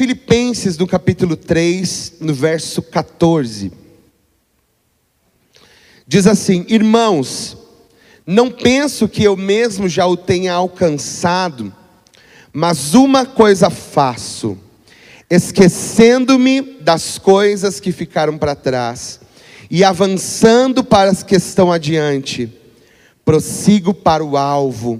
Filipenses, no capítulo 3, no verso 14. Diz assim: Irmãos, não penso que eu mesmo já o tenha alcançado, mas uma coisa faço, esquecendo-me das coisas que ficaram para trás e avançando para as que estão adiante, prossigo para o alvo,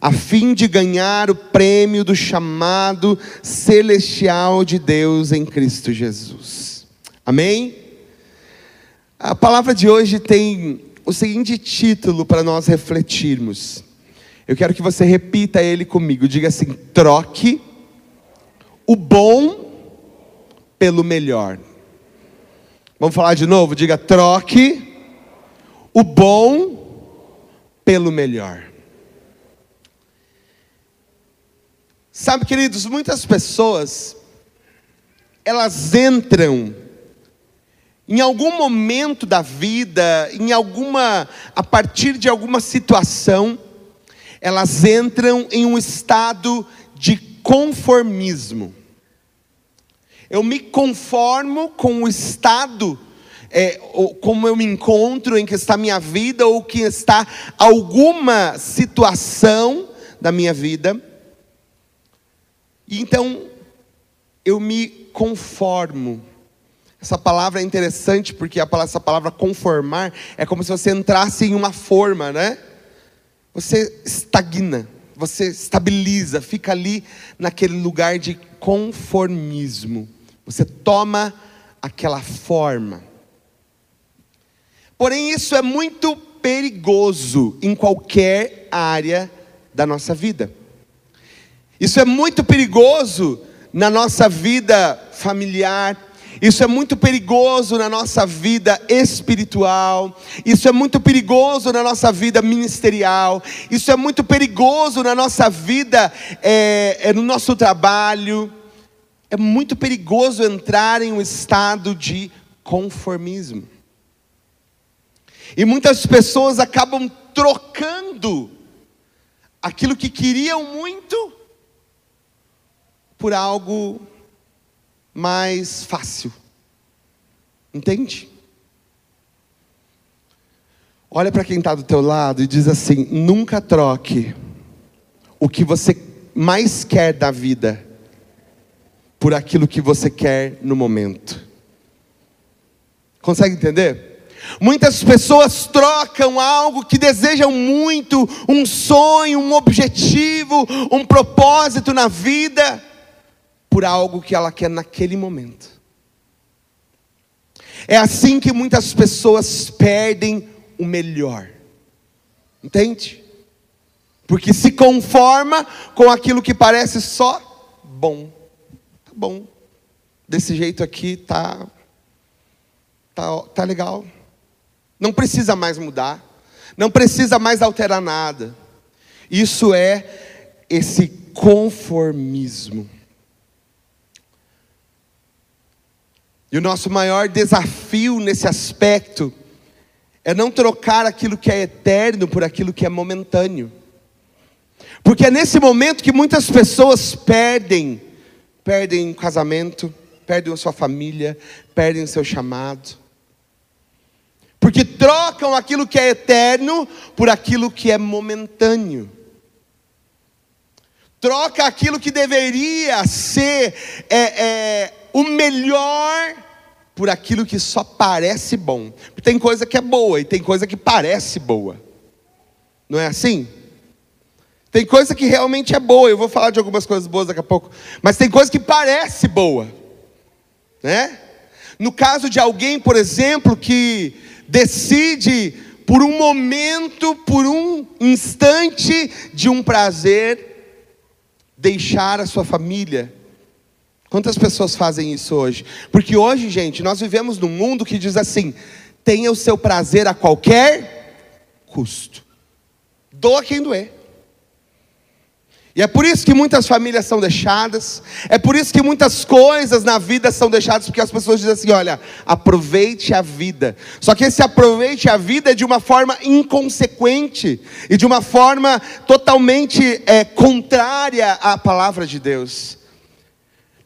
a fim de ganhar o prêmio do chamado celestial de Deus em Cristo Jesus. Amém? A palavra de hoje tem o seguinte título para nós refletirmos. Eu quero que você repita ele comigo. Diga assim: troque o bom pelo melhor. Vamos falar de novo? Diga: troque o bom pelo melhor. Sabe, queridos, muitas pessoas elas entram em algum momento da vida, em alguma a partir de alguma situação, elas entram em um estado de conformismo. Eu me conformo com o estado, é, como eu me encontro, em que está minha vida, ou que está alguma situação da minha vida. E então, eu me conformo. Essa palavra é interessante porque essa palavra conformar é como se você entrasse em uma forma, né? Você estagna, você estabiliza, fica ali naquele lugar de conformismo. Você toma aquela forma. Porém, isso é muito perigoso em qualquer área da nossa vida. Isso é muito perigoso na nossa vida familiar, isso é muito perigoso na nossa vida espiritual, isso é muito perigoso na nossa vida ministerial, isso é muito perigoso na nossa vida, é, é no nosso trabalho. É muito perigoso entrar em um estado de conformismo. E muitas pessoas acabam trocando aquilo que queriam muito por algo mais fácil. Entende? Olha para quem está do teu lado e diz assim: nunca troque o que você mais quer da vida por aquilo que você quer no momento. Consegue entender? Muitas pessoas trocam algo que desejam muito, um sonho, um objetivo, um propósito na vida, por algo que ela quer naquele momento. É assim que muitas pessoas perdem o melhor. Entende? Porque se conforma com aquilo que parece só bom bom, desse jeito aqui tá, tá, tá legal. Não precisa mais mudar, não precisa mais alterar nada. Isso é esse conformismo. E o nosso maior desafio nesse aspecto é não trocar aquilo que é eterno por aquilo que é momentâneo. Porque é nesse momento que muitas pessoas perdem perdem o casamento, perdem a sua família, perdem o seu chamado. Porque trocam aquilo que é eterno por aquilo que é momentâneo. Troca aquilo que deveria ser é, é, o melhor por aquilo que só parece bom. Tem coisa que é boa e tem coisa que parece boa. Não é assim? Tem coisa que realmente é boa, eu vou falar de algumas coisas boas daqui a pouco, mas tem coisa que parece boa, né? No caso de alguém, por exemplo, que decide por um momento, por um instante de um prazer, deixar a sua família. Quantas pessoas fazem isso hoje? Porque hoje, gente, nós vivemos num mundo que diz assim: tenha o seu prazer a qualquer custo. Doa quem doer. E é por isso que muitas famílias são deixadas, é por isso que muitas coisas na vida são deixadas, porque as pessoas dizem assim: olha, aproveite a vida. Só que esse aproveite a vida é de uma forma inconsequente e de uma forma totalmente é, contrária à palavra de Deus.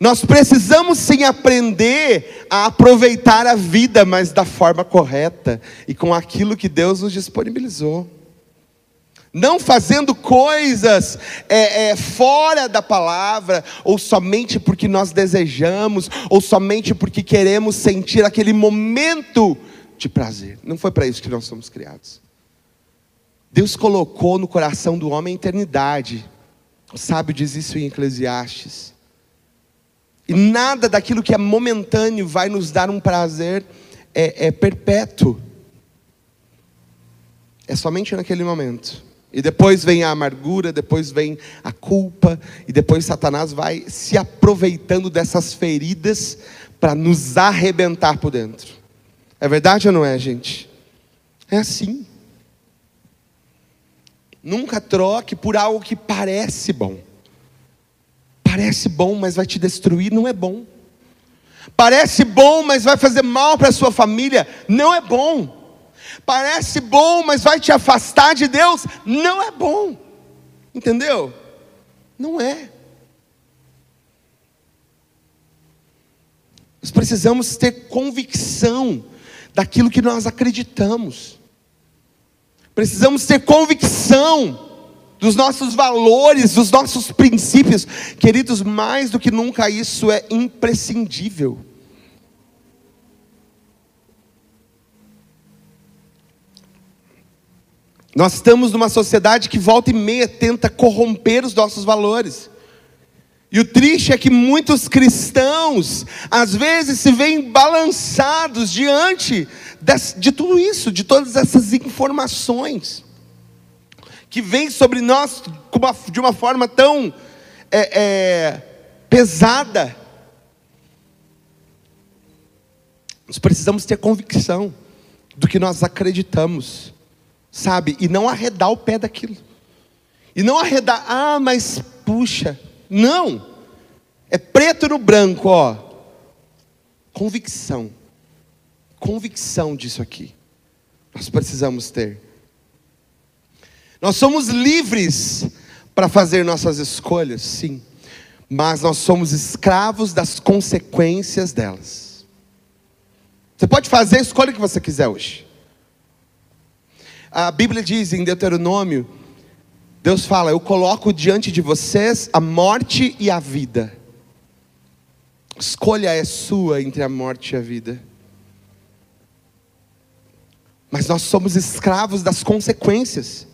Nós precisamos sim aprender a aproveitar a vida, mas da forma correta e com aquilo que Deus nos disponibilizou. Não fazendo coisas é, é, fora da palavra, ou somente porque nós desejamos, ou somente porque queremos sentir aquele momento de prazer. Não foi para isso que nós somos criados. Deus colocou no coração do homem a eternidade. O sábio diz isso em Eclesiastes. E nada daquilo que é momentâneo vai nos dar um prazer é, é perpétuo. É somente naquele momento. E depois vem a amargura, depois vem a culpa, e depois Satanás vai se aproveitando dessas feridas para nos arrebentar por dentro. É verdade ou não é, gente? É assim. Nunca troque por algo que parece bom. Parece bom, mas vai te destruir, não é bom. Parece bom, mas vai fazer mal para a sua família, não é bom. Parece bom, mas vai te afastar de Deus, não é bom. Entendeu? Não é. Nós precisamos ter convicção daquilo que nós acreditamos. Precisamos ter convicção dos nossos valores, dos nossos princípios. Queridos, mais do que nunca isso é imprescindível. Nós estamos numa sociedade que volta e meia tenta corromper os nossos valores. E o triste é que muitos cristãos, às vezes, se veem balançados diante de tudo isso, de todas essas informações que vem sobre nós de uma forma tão é, é, pesada. Nós precisamos ter convicção do que nós acreditamos, sabe? E não arredar o pé daquilo. E não arredar, ah, mas puxa. Não. É preto no branco, ó. Convicção. Convicção disso aqui. Nós precisamos ter. Nós somos livres para fazer nossas escolhas, sim, mas nós somos escravos das consequências delas. Você pode fazer a escolha que você quiser hoje. A Bíblia diz em Deuteronômio: Deus fala, eu coloco diante de vocês a morte e a vida. Escolha é sua entre a morte e a vida. Mas nós somos escravos das consequências.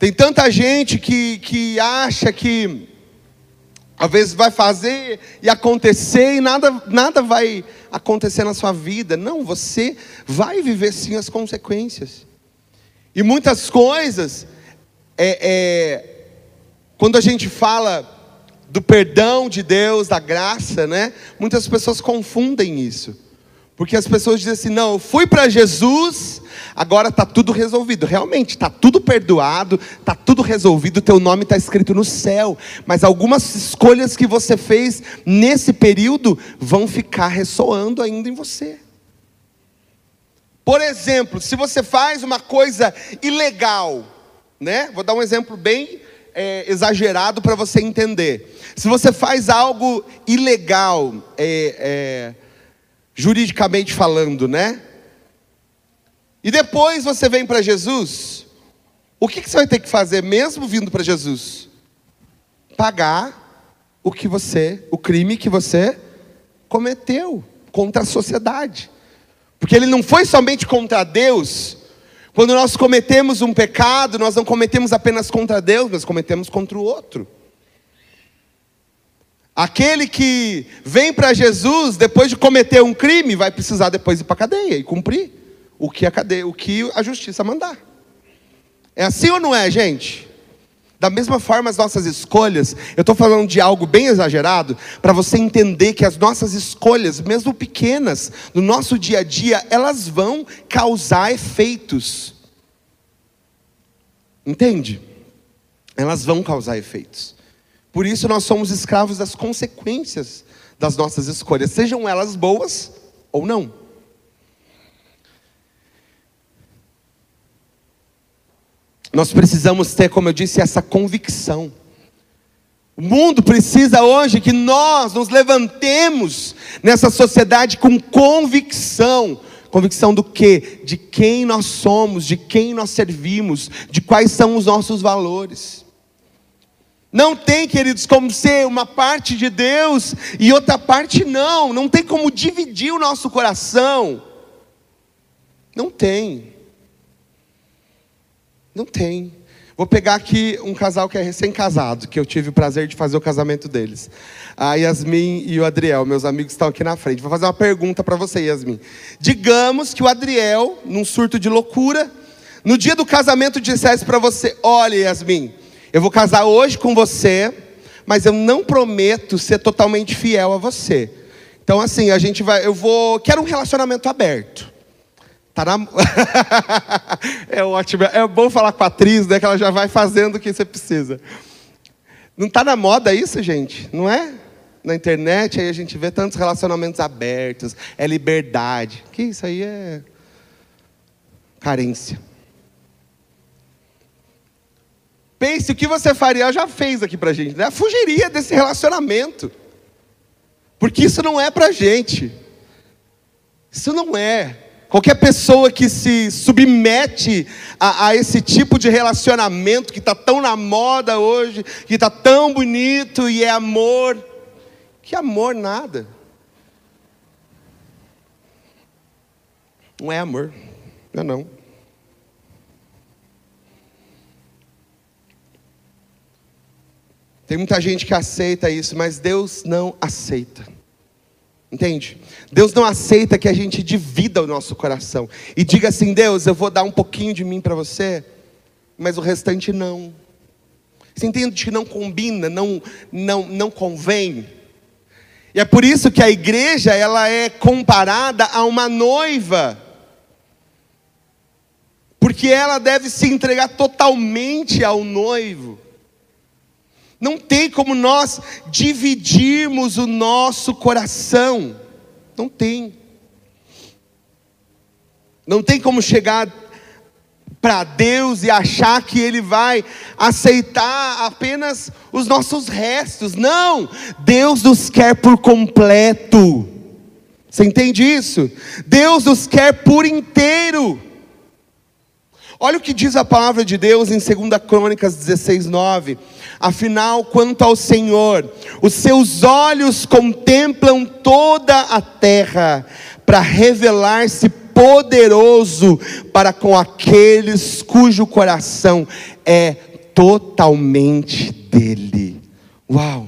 Tem tanta gente que, que acha que às vezes vai fazer e acontecer e nada, nada vai acontecer na sua vida. Não, você vai viver sim as consequências. E muitas coisas, é, é, quando a gente fala do perdão de Deus, da graça, né? Muitas pessoas confundem isso. Porque as pessoas dizem assim: não, eu fui para Jesus, agora está tudo resolvido. Realmente, está tudo perdoado, está tudo resolvido, teu nome está escrito no céu. Mas algumas escolhas que você fez nesse período vão ficar ressoando ainda em você. Por exemplo, se você faz uma coisa ilegal, né? Vou dar um exemplo bem é, exagerado para você entender. Se você faz algo ilegal, é, é juridicamente falando, né? E depois você vem para Jesus, o que, que você vai ter que fazer mesmo vindo para Jesus? Pagar o que você, o crime que você cometeu contra a sociedade. Porque ele não foi somente contra Deus. Quando nós cometemos um pecado, nós não cometemos apenas contra Deus, nós cometemos contra o outro. Aquele que vem para Jesus depois de cometer um crime vai precisar depois ir para a cadeia e cumprir o que a cadeia, o que a justiça mandar. É assim ou não é, gente? Da mesma forma, as nossas escolhas, eu estou falando de algo bem exagerado, para você entender que as nossas escolhas, mesmo pequenas, no nosso dia a dia, elas vão causar efeitos. Entende? Elas vão causar efeitos. Por isso nós somos escravos das consequências das nossas escolhas, sejam elas boas ou não. Nós precisamos ter, como eu disse, essa convicção. O mundo precisa hoje que nós nos levantemos nessa sociedade com convicção. Convicção do quê? De quem nós somos, de quem nós servimos, de quais são os nossos valores. Não tem, queridos, como ser uma parte de Deus e outra parte não. Não tem como dividir o nosso coração. Não tem. Não tem. Vou pegar aqui um casal que é recém-casado, que eu tive o prazer de fazer o casamento deles. A Yasmin e o Adriel, meus amigos estão aqui na frente. Vou fazer uma pergunta para você, Yasmin. Digamos que o Adriel, num surto de loucura, no dia do casamento dissesse para você: Olha, Yasmin, eu vou casar hoje com você, mas eu não prometo ser totalmente fiel a você. Então, assim, a gente vai. Eu vou. Quero um relacionamento aberto. Tá na... é ótimo. É bom falar com a atriz, né? Que ela já vai fazendo o que você precisa. Não está na moda isso, gente? Não é? Na internet aí a gente vê tantos relacionamentos abertos, é liberdade. Que isso aí é carência. Pense o que você faria, já fez aqui pra gente, né? Fugiria desse relacionamento. Porque isso não é pra gente. Isso não é. Qualquer pessoa que se submete a, a esse tipo de relacionamento que está tão na moda hoje, que está tão bonito e é amor, que amor nada. Não é amor, não é não. Tem muita gente que aceita isso, mas Deus não aceita. Entende? Deus não aceita que a gente divida o nosso coração e diga assim: Deus, eu vou dar um pouquinho de mim para você, mas o restante não. Você entende que não combina, não, não, não convém? E é por isso que a igreja ela é comparada a uma noiva, porque ela deve se entregar totalmente ao noivo. Não tem como nós dividirmos o nosso coração. Não tem. Não tem como chegar para Deus e achar que Ele vai aceitar apenas os nossos restos. Não! Deus nos quer por completo. Você entende isso? Deus nos quer por inteiro. Olha o que diz a palavra de Deus em 2 Crônicas 16, 9. Afinal, quanto ao Senhor, os seus olhos contemplam toda a terra para revelar-se poderoso para com aqueles cujo coração é totalmente dele. Uau!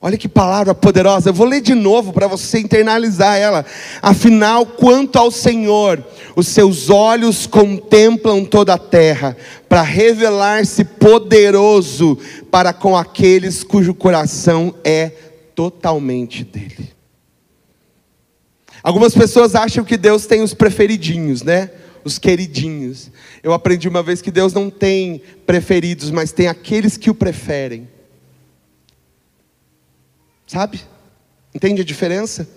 Olha que palavra poderosa. Eu vou ler de novo para você internalizar ela. Afinal, quanto ao Senhor, os seus olhos contemplam toda a terra, para revelar-se poderoso para com aqueles cujo coração é totalmente dele. Algumas pessoas acham que Deus tem os preferidinhos, né? Os queridinhos. Eu aprendi uma vez que Deus não tem preferidos, mas tem aqueles que o preferem. Sabe? Entende a diferença?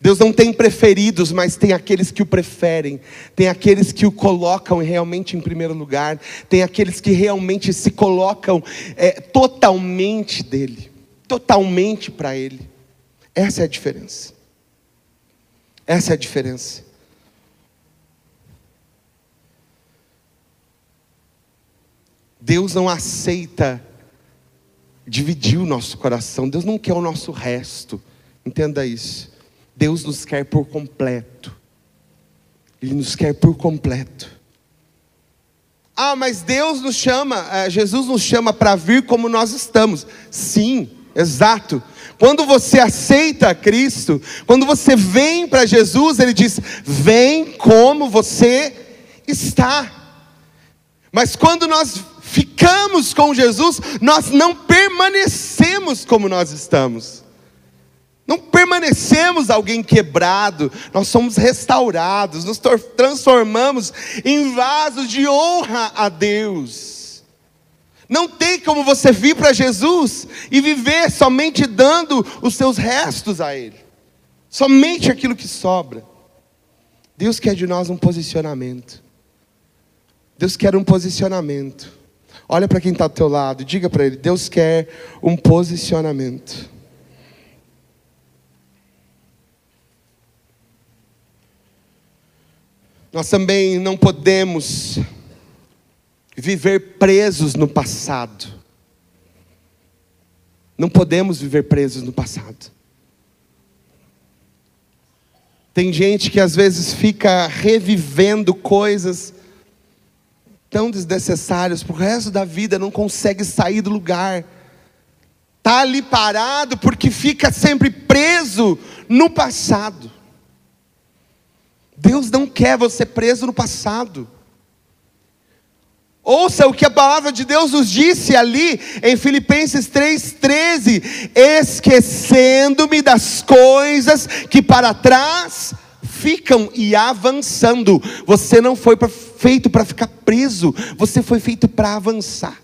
Deus não tem preferidos, mas tem aqueles que o preferem, tem aqueles que o colocam realmente em primeiro lugar, tem aqueles que realmente se colocam é, totalmente dele, totalmente para ele. Essa é a diferença. Essa é a diferença. Deus não aceita dividir o nosso coração. Deus não quer o nosso resto. Entenda isso. Deus nos quer por completo. Ele nos quer por completo. Ah, mas Deus nos chama, eh, Jesus nos chama para vir como nós estamos. Sim, exato. Quando você aceita Cristo, quando você vem para Jesus, Ele diz: vem como você está. Mas quando nós ficamos com Jesus, nós não permanecemos como nós estamos. Não permanecemos alguém quebrado, nós somos restaurados, nos transformamos em vasos de honra a Deus. Não tem como você vir para Jesus e viver somente dando os seus restos a Ele, somente aquilo que sobra. Deus quer de nós um posicionamento. Deus quer um posicionamento. Olha para quem está do teu lado, diga para ele: Deus quer um posicionamento. Nós também não podemos viver presos no passado. Não podemos viver presos no passado. Tem gente que às vezes fica revivendo coisas tão desnecessárias para o resto da vida, não consegue sair do lugar. Está ali parado porque fica sempre preso no passado. Deus não quer você preso no passado. Ouça o que a palavra de Deus nos disse ali em Filipenses 3,13: esquecendo-me das coisas que para trás ficam e avançando. Você não foi pra, feito para ficar preso, você foi feito para avançar.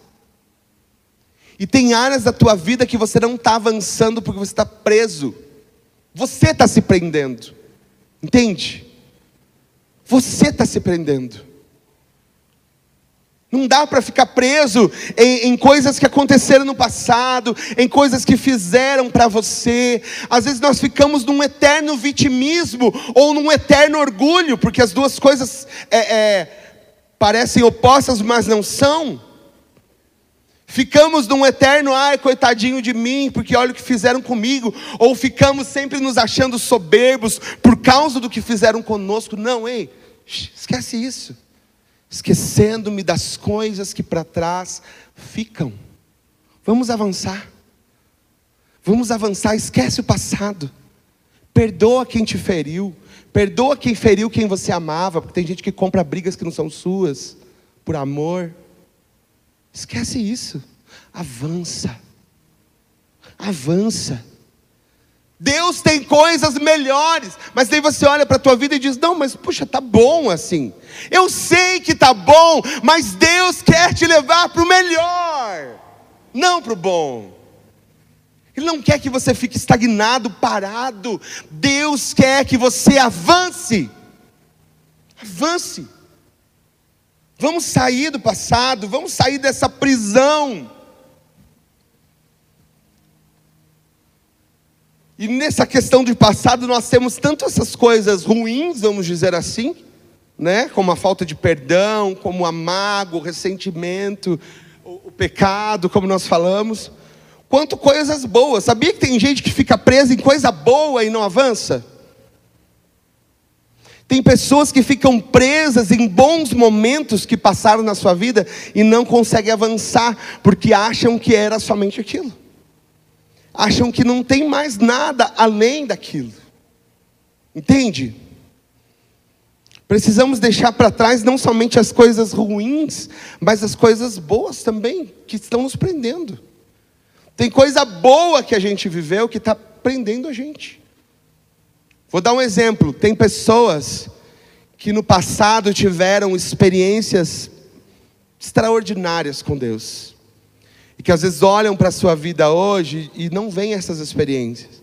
E tem áreas da tua vida que você não está avançando porque você está preso. Você está se prendendo. Entende? Você está se prendendo. Não dá para ficar preso em, em, coisas que aconteceram no passado, em coisas que fizeram para você. Às vezes nós ficamos num eterno vitimismo ou num eterno orgulho, porque as duas coisas é, é, parecem opostas, mas não são. Ficamos num eterno, ai, coitadinho de mim, porque olha o que fizeram comigo. Ou ficamos sempre nos achando soberbos por causa do que fizeram conosco. Não, ei, esquece isso esquecendo-me das coisas que para trás ficam. Vamos avançar. Vamos avançar, esquece o passado. Perdoa quem te feriu. Perdoa quem feriu quem você amava, porque tem gente que compra brigas que não são suas, por amor. Esquece isso. Avança. Avança. Deus tem coisas melhores, mas daí você olha para a tua vida e diz: "Não, mas puxa, tá bom assim. Eu sei que tá bom, mas Deus quer te levar para o melhor, não para o bom. Ele não quer que você fique estagnado, parado. Deus quer que você avance. Avance. Vamos sair do passado, vamos sair dessa prisão. E nessa questão de passado, nós temos tanto essas coisas ruins, vamos dizer assim, né? como a falta de perdão, como a mágoa, o ressentimento, o, o pecado, como nós falamos, quanto coisas boas. Sabia que tem gente que fica presa em coisa boa e não avança? Tem pessoas que ficam presas em bons momentos que passaram na sua vida e não conseguem avançar, porque acham que era somente aquilo acham que não tem mais nada além daquilo. Entende? Precisamos deixar para trás não somente as coisas ruins, mas as coisas boas também, que estão nos prendendo. Tem coisa boa que a gente viveu que está prendendo a gente. Vou dar um exemplo: tem pessoas que no passado tiveram experiências extraordinárias com Deus e que às vezes olham para a sua vida hoje e não veem essas experiências.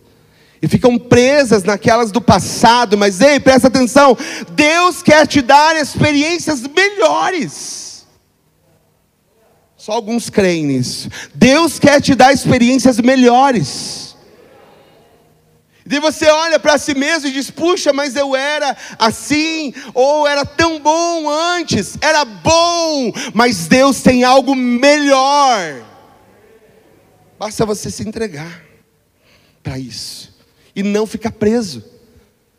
E ficam presas naquelas do passado, mas ei, presta atenção, Deus quer te dar experiências melhores. Só alguns creem nisso. Deus quer te dar experiências melhores. E você olha para si mesmo e diz: puxa, mas eu era assim, ou era tão bom antes, era bom, mas Deus tem algo melhor. Basta você se entregar para isso e não ficar preso.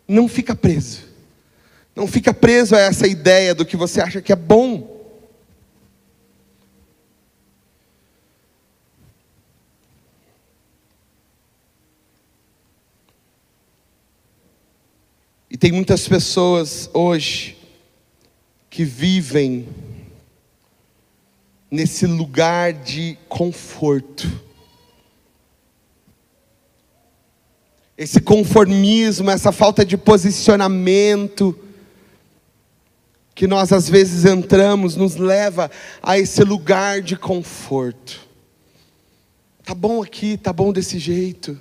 Não fica preso. Não fica preso a essa ideia do que você acha que é bom. Tem muitas pessoas hoje que vivem nesse lugar de conforto. esse conformismo, essa falta de posicionamento, que nós às vezes entramos, nos leva a esse lugar de conforto. Tá bom aqui, tá bom desse jeito.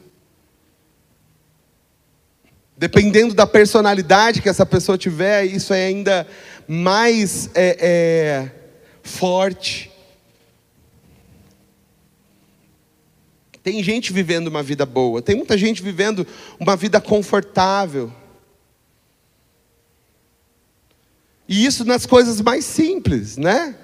Dependendo da personalidade que essa pessoa tiver, isso é ainda mais é, é, forte. Tem gente vivendo uma vida boa, tem muita gente vivendo uma vida confortável. E isso nas coisas mais simples, né?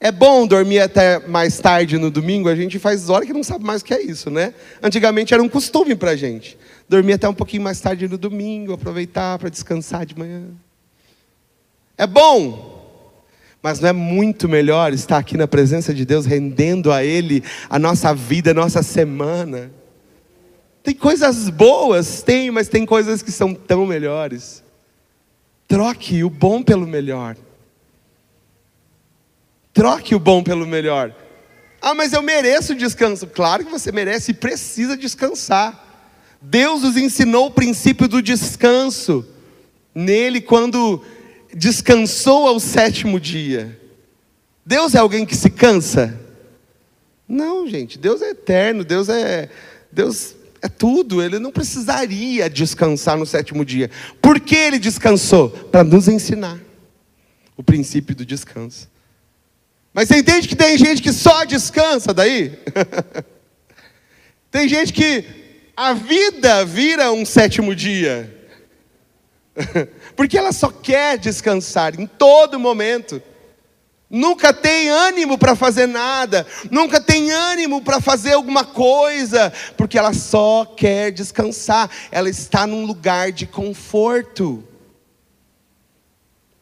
É bom dormir até mais tarde no domingo, a gente faz hora que não sabe mais o que é isso, né? Antigamente era um costume para a gente. Dormir até um pouquinho mais tarde no domingo, aproveitar para descansar de manhã. É bom, mas não é muito melhor estar aqui na presença de Deus, rendendo a Ele a nossa vida, a nossa semana? Tem coisas boas, tem, mas tem coisas que são tão melhores. Troque o bom pelo melhor. Troque o bom pelo melhor. Ah, mas eu mereço descanso. Claro que você merece e precisa descansar. Deus nos ensinou o princípio do descanso. Nele, quando descansou ao sétimo dia. Deus é alguém que se cansa? Não, gente. Deus é eterno. Deus é. Deus é tudo. Ele não precisaria descansar no sétimo dia. Por que ele descansou? Para nos ensinar o princípio do descanso. Mas você entende que tem gente que só descansa daí? tem gente que a vida vira um sétimo dia. Porque ela só quer descansar em todo momento. Nunca tem ânimo para fazer nada, nunca tem ânimo para fazer alguma coisa, porque ela só quer descansar, ela está num lugar de conforto.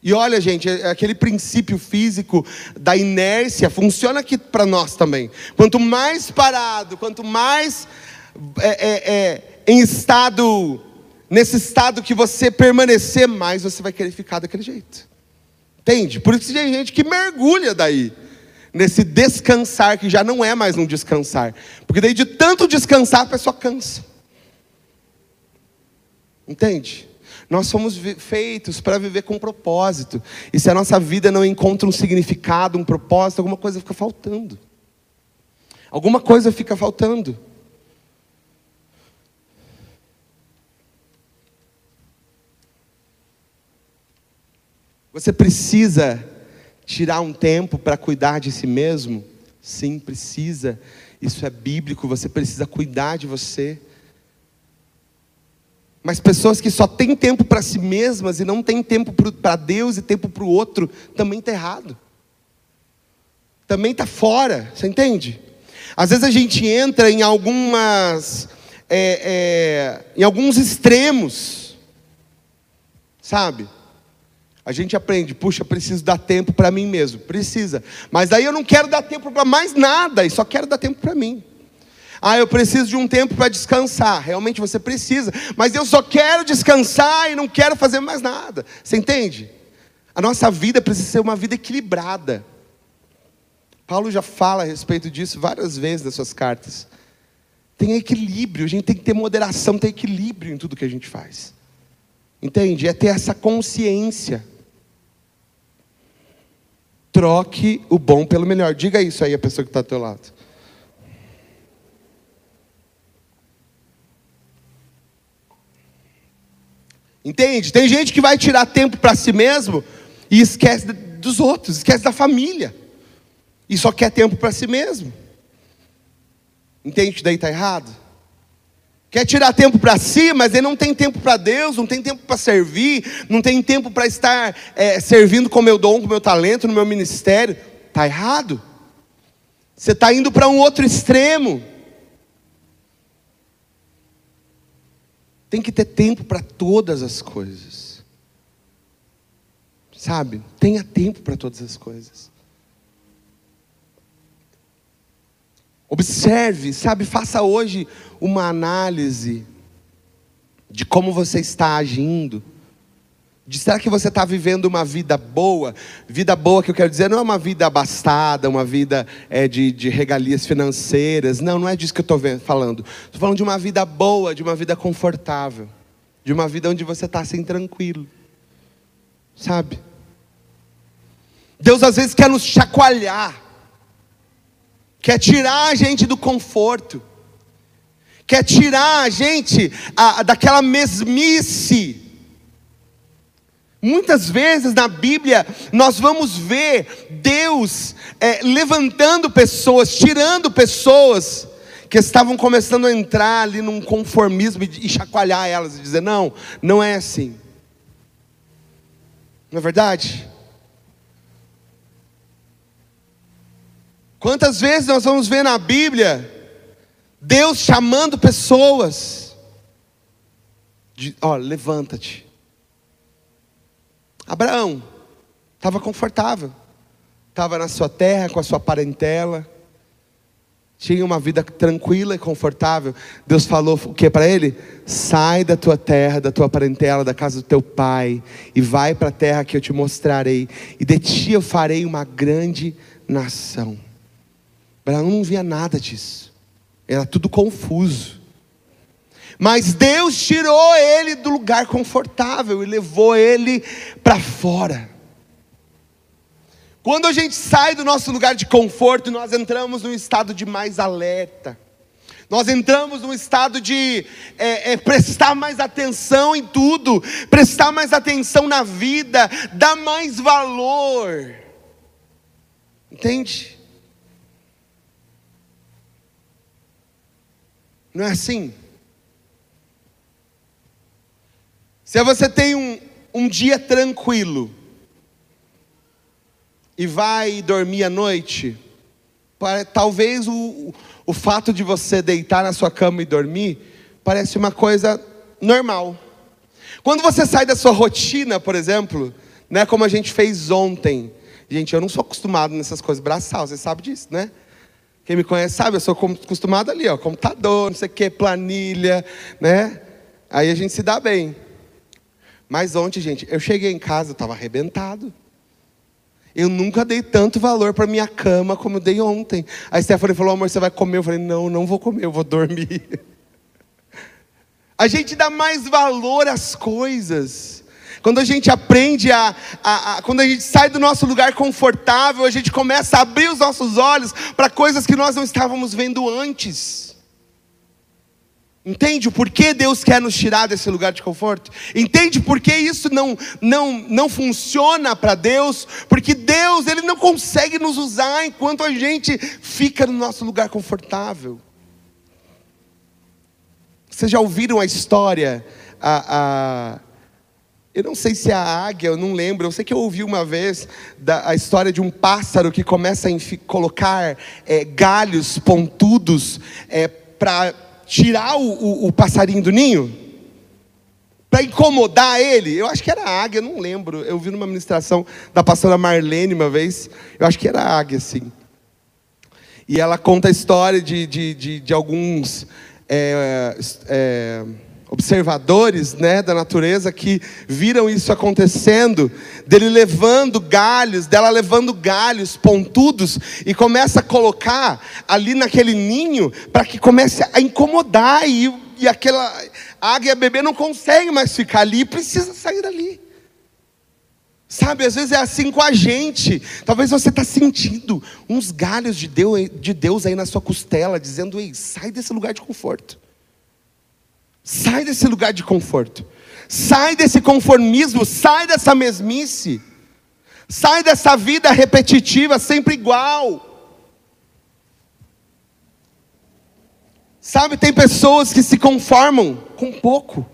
E olha, gente, é, aquele princípio físico da inércia funciona aqui para nós também. Quanto mais parado, quanto mais é, é, é, em estado, nesse estado que você permanecer, mais você vai querer ficar daquele jeito. Entende? Por isso tem gente que mergulha daí, nesse descansar, que já não é mais um descansar. Porque daí de tanto descansar, a pessoa cansa. Entende? Nós somos feitos para viver com propósito. E se a nossa vida não encontra um significado, um propósito, alguma coisa fica faltando. Alguma coisa fica faltando. Você precisa tirar um tempo para cuidar de si mesmo? Sim, precisa. Isso é bíblico, você precisa cuidar de você. Mas pessoas que só têm tempo para si mesmas e não têm tempo para Deus e tempo para o outro, também está errado. Também está fora, você entende? Às vezes a gente entra em algumas, é, é, em alguns extremos, sabe? A gente aprende, puxa, preciso dar tempo para mim mesmo, precisa. Mas aí eu não quero dar tempo para mais nada, e só quero dar tempo para mim. Ah, eu preciso de um tempo para descansar. Realmente você precisa, mas eu só quero descansar e não quero fazer mais nada. Você entende? A nossa vida precisa ser uma vida equilibrada. Paulo já fala a respeito disso várias vezes nas suas cartas. Tem equilíbrio, a gente tem que ter moderação, ter equilíbrio em tudo que a gente faz. Entende? É ter essa consciência. Troque o bom pelo melhor. Diga isso aí a pessoa que está ao teu lado. Entende? Tem gente que vai tirar tempo para si mesmo e esquece dos outros, esquece da família. E só quer tempo para si mesmo. Entende que daí está errado? Quer tirar tempo para si, mas ele não tem tempo para Deus, não tem tempo para servir, não tem tempo para estar é, servindo com meu dom, com meu talento, no meu ministério. Está errado. Você está indo para um outro extremo. Tem que ter tempo para todas as coisas. Sabe? Tenha tempo para todas as coisas. Observe, sabe? Faça hoje uma análise de como você está agindo de será que você está vivendo uma vida boa? Vida boa que eu quero dizer não é uma vida abastada, uma vida é, de, de regalias financeiras. Não, não é disso que eu estou falando. Estou falando de uma vida boa, de uma vida confortável. De uma vida onde você está assim tranquilo. Sabe? Deus às vezes quer nos chacoalhar. Quer tirar a gente do conforto. Quer tirar a gente a, daquela mesmice Muitas vezes na Bíblia nós vamos ver Deus é, levantando pessoas, tirando pessoas que estavam começando a entrar ali num conformismo e chacoalhar elas e dizer: não, não é assim. Não é verdade? Quantas vezes nós vamos ver na Bíblia Deus chamando pessoas de, ó, levanta-te. Abraão estava confortável, estava na sua terra com a sua parentela, tinha uma vida tranquila e confortável. Deus falou o que para ele? Sai da tua terra, da tua parentela, da casa do teu pai, e vai para a terra que eu te mostrarei, e de ti eu farei uma grande nação. Abraão não via nada disso, era tudo confuso. Mas Deus tirou ele do lugar confortável e levou ele para fora. Quando a gente sai do nosso lugar de conforto, nós entramos num estado de mais alerta. Nós entramos num estado de é, é, prestar mais atenção em tudo, prestar mais atenção na vida, dar mais valor. Entende? Não é assim? Se você tem um, um dia tranquilo, e vai dormir à noite, para, talvez o, o fato de você deitar na sua cama e dormir parece uma coisa normal. Quando você sai da sua rotina, por exemplo, né, como a gente fez ontem, gente, eu não sou acostumado nessas coisas braçal, você sabe disso, né? Quem me conhece sabe, eu sou acostumado ali, ó, computador, não sei o que, planilha, né? Aí a gente se dá bem. Mas ontem, gente, eu cheguei em casa, eu estava arrebentado. Eu nunca dei tanto valor para minha cama como eu dei ontem. A Stephanie falou, amor, você vai comer? Eu falei, não, não vou comer, eu vou dormir. A gente dá mais valor às coisas. Quando a gente aprende a, a, a, Quando a gente sai do nosso lugar confortável, a gente começa a abrir os nossos olhos para coisas que nós não estávamos vendo antes. Entende o porquê Deus quer nos tirar desse lugar de conforto? Entende por que isso não, não, não funciona para Deus? Porque Deus ele não consegue nos usar enquanto a gente fica no nosso lugar confortável. Vocês já ouviram a história? A, a, eu não sei se é a águia, eu não lembro. Eu sei que eu ouvi uma vez da, a história de um pássaro que começa a colocar é, galhos pontudos é, para tirar o, o, o passarinho do ninho? Para incomodar ele? Eu acho que era águia, não lembro. Eu vi numa ministração da pastora Marlene uma vez. Eu acho que era águia, sim. E ela conta a história de, de, de, de alguns. É, é, observadores né, da natureza que viram isso acontecendo, dele levando galhos, dela levando galhos pontudos e começa a colocar ali naquele ninho para que comece a incomodar e, e aquela águia bebê não consegue mais ficar ali, precisa sair dali. Sabe, às vezes é assim com a gente. Talvez você está sentindo uns galhos de Deus, de Deus aí na sua costela, dizendo: Ei, sai desse lugar de conforto. Sai desse lugar de conforto. Sai desse conformismo, sai dessa mesmice. Sai dessa vida repetitiva, sempre igual. Sabe, tem pessoas que se conformam com pouco.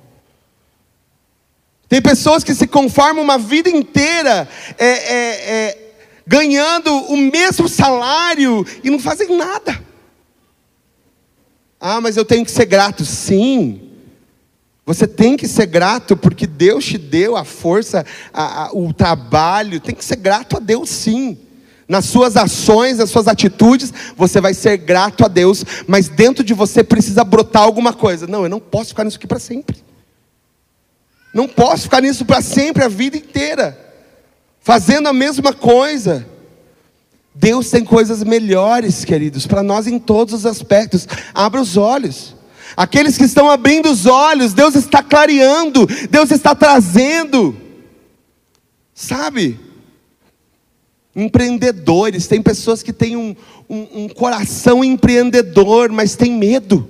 Tem pessoas que se conformam uma vida inteira é, é, é, ganhando o mesmo salário e não fazem nada. Ah, mas eu tenho que ser grato. Sim, você tem que ser grato porque Deus te deu a força, a, a, o trabalho. Tem que ser grato a Deus, sim. Nas suas ações, nas suas atitudes, você vai ser grato a Deus, mas dentro de você precisa brotar alguma coisa. Não, eu não posso ficar nisso aqui para sempre. Não posso ficar nisso para sempre, a vida inteira, fazendo a mesma coisa. Deus tem coisas melhores, queridos, para nós em todos os aspectos. Abra os olhos. Aqueles que estão abrindo os olhos, Deus está clareando, Deus está trazendo. Sabe? Empreendedores, tem pessoas que têm um, um, um coração empreendedor, mas tem medo.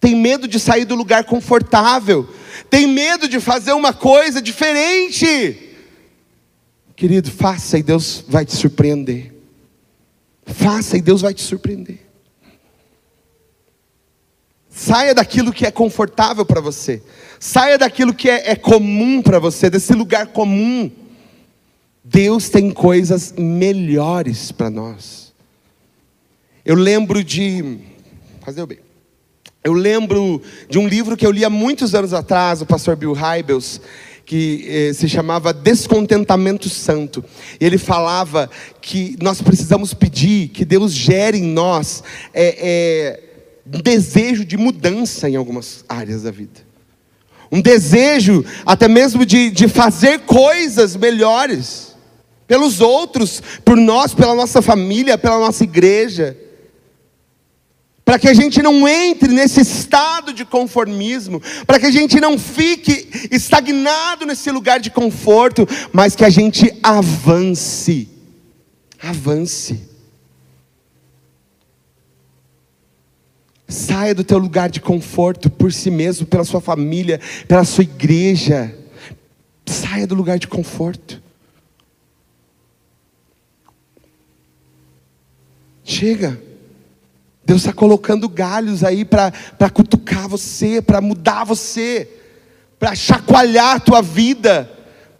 Tem medo de sair do lugar confortável. Tem medo de fazer uma coisa diferente. Querido, faça e Deus vai te surpreender. Faça e Deus vai te surpreender. Saia daquilo que é confortável para você. Saia daquilo que é, é comum para você, desse lugar comum. Deus tem coisas melhores para nós. Eu lembro de. Fazer o bem. Eu lembro de um livro que eu li há muitos anos atrás, o pastor Bill Hybels, que eh, se chamava Descontentamento Santo. Ele falava que nós precisamos pedir que Deus gere em nós é, um desejo de mudança em algumas áreas da vida. Um desejo até mesmo de, de fazer coisas melhores pelos outros, por nós, pela nossa família, pela nossa igreja para que a gente não entre nesse estado de conformismo, para que a gente não fique estagnado nesse lugar de conforto, mas que a gente avance. Avance. Saia do teu lugar de conforto por si mesmo, pela sua família, pela sua igreja. Saia do lugar de conforto. Chega. Deus está colocando galhos aí para cutucar você, para mudar você, para chacoalhar a tua vida,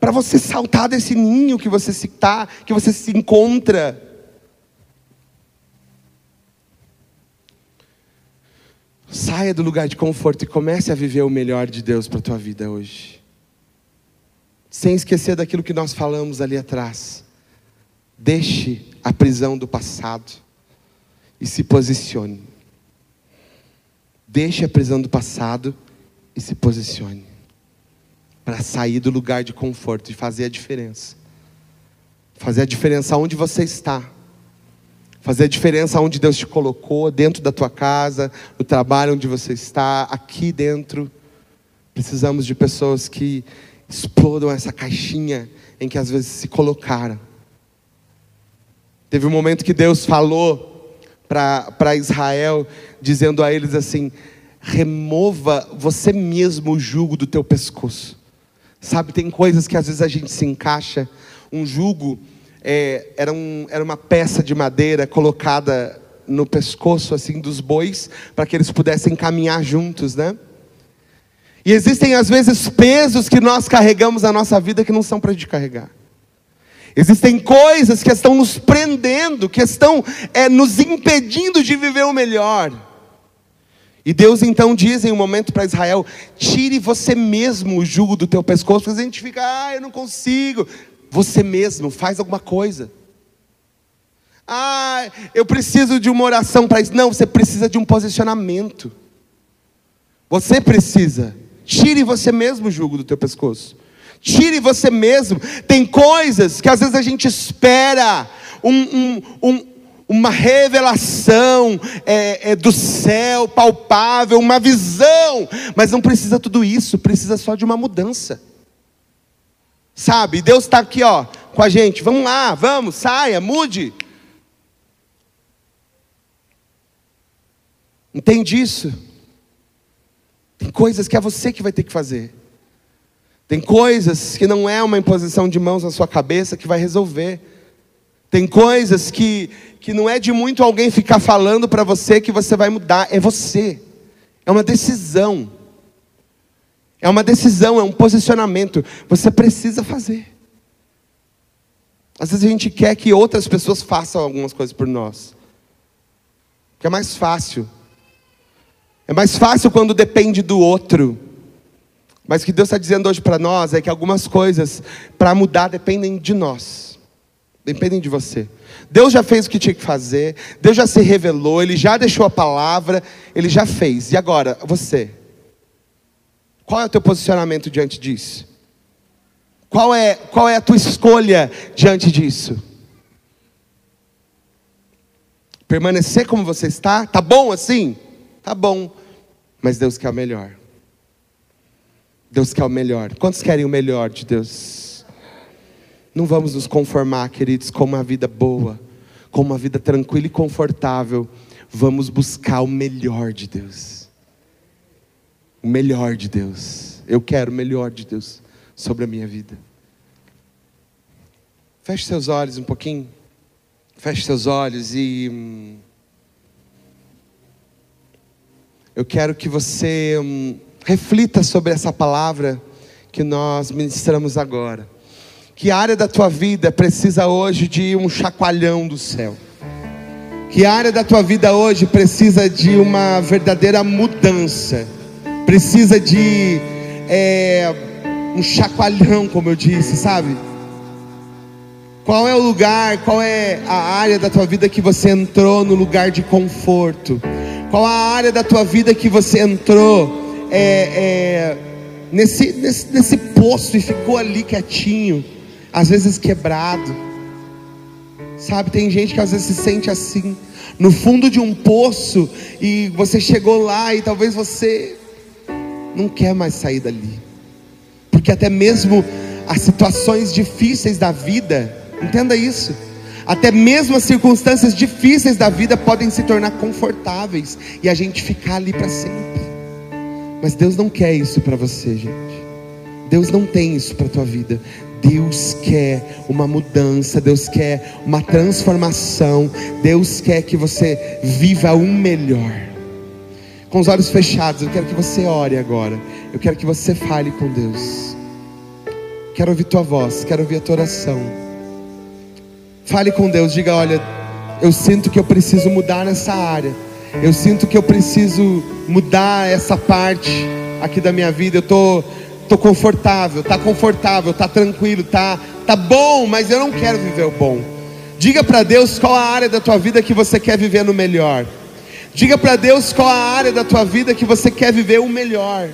para você saltar desse ninho que você se está, que você se encontra. Saia do lugar de conforto e comece a viver o melhor de Deus para a tua vida hoje. Sem esquecer daquilo que nós falamos ali atrás. Deixe a prisão do passado e se posicione. Deixe a prisão do passado e se posicione. Para sair do lugar de conforto e fazer a diferença. Fazer a diferença onde você está. Fazer a diferença onde Deus te colocou, dentro da tua casa, no trabalho onde você está, aqui dentro. Precisamos de pessoas que explodam essa caixinha em que às vezes se colocaram. Teve um momento que Deus falou para Israel, dizendo a eles assim: remova você mesmo o jugo do teu pescoço. Sabe, tem coisas que às vezes a gente se encaixa. Um jugo é, era, um, era uma peça de madeira colocada no pescoço assim dos bois para que eles pudessem caminhar juntos, né? E existem às vezes pesos que nós carregamos na nossa vida que não são para gente carregar. Existem coisas que estão nos prendendo, que estão é, nos impedindo de viver o melhor. E Deus então diz em um momento para Israel: tire você mesmo o jugo do teu pescoço, porque a gente fica, ah, eu não consigo. Você mesmo, faz alguma coisa. Ah, eu preciso de uma oração para isso. Não, você precisa de um posicionamento. Você precisa. Tire você mesmo o jugo do teu pescoço. Tire você mesmo. Tem coisas que às vezes a gente espera um, um, um, uma revelação é, é, do céu palpável, uma visão, mas não precisa tudo isso, precisa só de uma mudança. Sabe, Deus está aqui ó, com a gente, vamos lá, vamos, saia, mude. Entende isso? Tem coisas que é você que vai ter que fazer. Tem coisas que não é uma imposição de mãos na sua cabeça que vai resolver. Tem coisas que, que não é de muito alguém ficar falando para você que você vai mudar, é você. É uma decisão. É uma decisão, é um posicionamento. Você precisa fazer. Às vezes a gente quer que outras pessoas façam algumas coisas por nós. Que é mais fácil. É mais fácil quando depende do outro. Mas o que Deus está dizendo hoje para nós é que algumas coisas, para mudar, dependem de nós, dependem de você. Deus já fez o que tinha que fazer, Deus já se revelou, Ele já deixou a palavra, Ele já fez. E agora, você? Qual é o teu posicionamento diante disso? Qual é, qual é a tua escolha diante disso? Permanecer como você está? Tá bom assim? Tá bom. Mas Deus quer o melhor. Deus quer o melhor. Quantos querem o melhor de Deus? Não vamos nos conformar, queridos, com uma vida boa, com uma vida tranquila e confortável. Vamos buscar o melhor de Deus. O melhor de Deus. Eu quero o melhor de Deus sobre a minha vida. Feche seus olhos um pouquinho. Feche seus olhos e. Hum, eu quero que você hum, reflita sobre essa palavra que nós ministramos agora. Que área da tua vida precisa hoje de um chacoalhão do céu? Que área da tua vida hoje precisa de uma verdadeira mudança? Precisa de é, um chacoalhão, como eu disse, sabe? Qual é o lugar, qual é a área da tua vida que você entrou no lugar de conforto? Qual a área da tua vida que você entrou é, é, nesse, nesse, nesse poço e ficou ali quietinho, às vezes quebrado? Sabe, tem gente que às vezes se sente assim, no fundo de um poço, e você chegou lá e talvez você não quer mais sair dali, porque até mesmo as situações difíceis da vida, entenda isso, até mesmo as circunstâncias difíceis da vida podem se tornar confortáveis e a gente ficar ali para sempre. Mas Deus não quer isso para você, gente. Deus não tem isso para tua vida. Deus quer uma mudança, Deus quer uma transformação, Deus quer que você viva um melhor. Com os olhos fechados, eu quero que você ore agora. Eu quero que você fale com Deus. Quero ouvir tua voz, quero ouvir a tua oração. Fale com Deus, diga: Olha, eu sinto que eu preciso mudar nessa área. Eu sinto que eu preciso mudar essa parte aqui da minha vida. Eu tô, tô confortável, tá confortável, tá tranquilo, tá, tá bom, mas eu não quero viver o bom. Diga para Deus qual a área da tua vida que você quer viver no melhor. Diga para Deus qual a área da tua vida que você quer viver o melhor.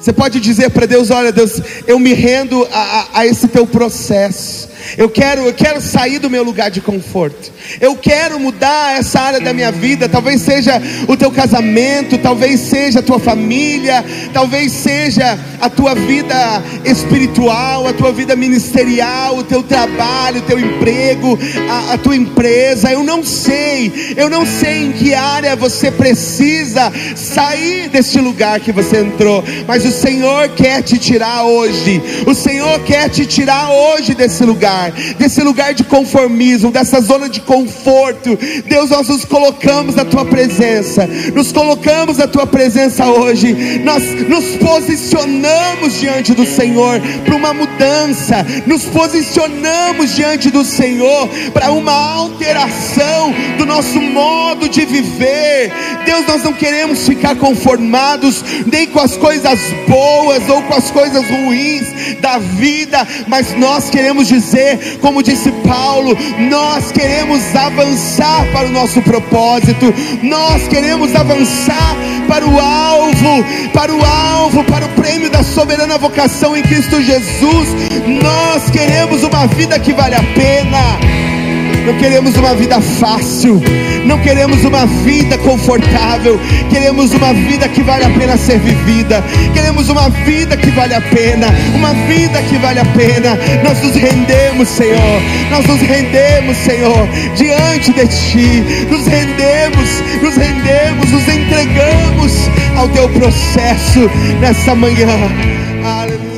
Você pode dizer para Deus: Olha, Deus, eu me rendo a, a, a esse teu processo. Eu quero, eu quero sair do meu lugar de conforto. Eu quero mudar essa área da minha vida. Talvez seja o teu casamento, talvez seja a tua família, talvez seja a tua vida espiritual, a tua vida ministerial, o teu trabalho, o teu emprego, a, a tua empresa. Eu não sei, eu não sei em que área você precisa sair deste lugar que você entrou, mas o Senhor quer te tirar hoje. O Senhor quer te tirar hoje desse lugar, desse lugar de conformismo, dessa zona de conforto. Deus, nós nos colocamos na tua presença, nos colocamos na tua presença hoje. Nós nos posicionamos diante do Senhor para uma mudança, nos posicionamos diante do Senhor para uma alteração do nosso modo de viver. Deus, nós não queremos ficar conformados nem com as coisas boas ou com as coisas ruins da vida, mas nós queremos dizer, como disse Paulo, nós queremos avançar para o nosso propósito, nós queremos avançar para o alvo, para o alvo, para o prêmio da soberana vocação em Cristo Jesus. Nós queremos uma vida que vale a pena. Não queremos uma vida fácil, não queremos uma vida confortável, queremos uma vida que vale a pena ser vivida, queremos uma vida que vale a pena, uma vida que vale a pena. Nós nos rendemos, Senhor, nós nos rendemos, Senhor, diante de Ti, nos rendemos, nos rendemos, nos entregamos ao Teu processo nessa manhã. Aleluia.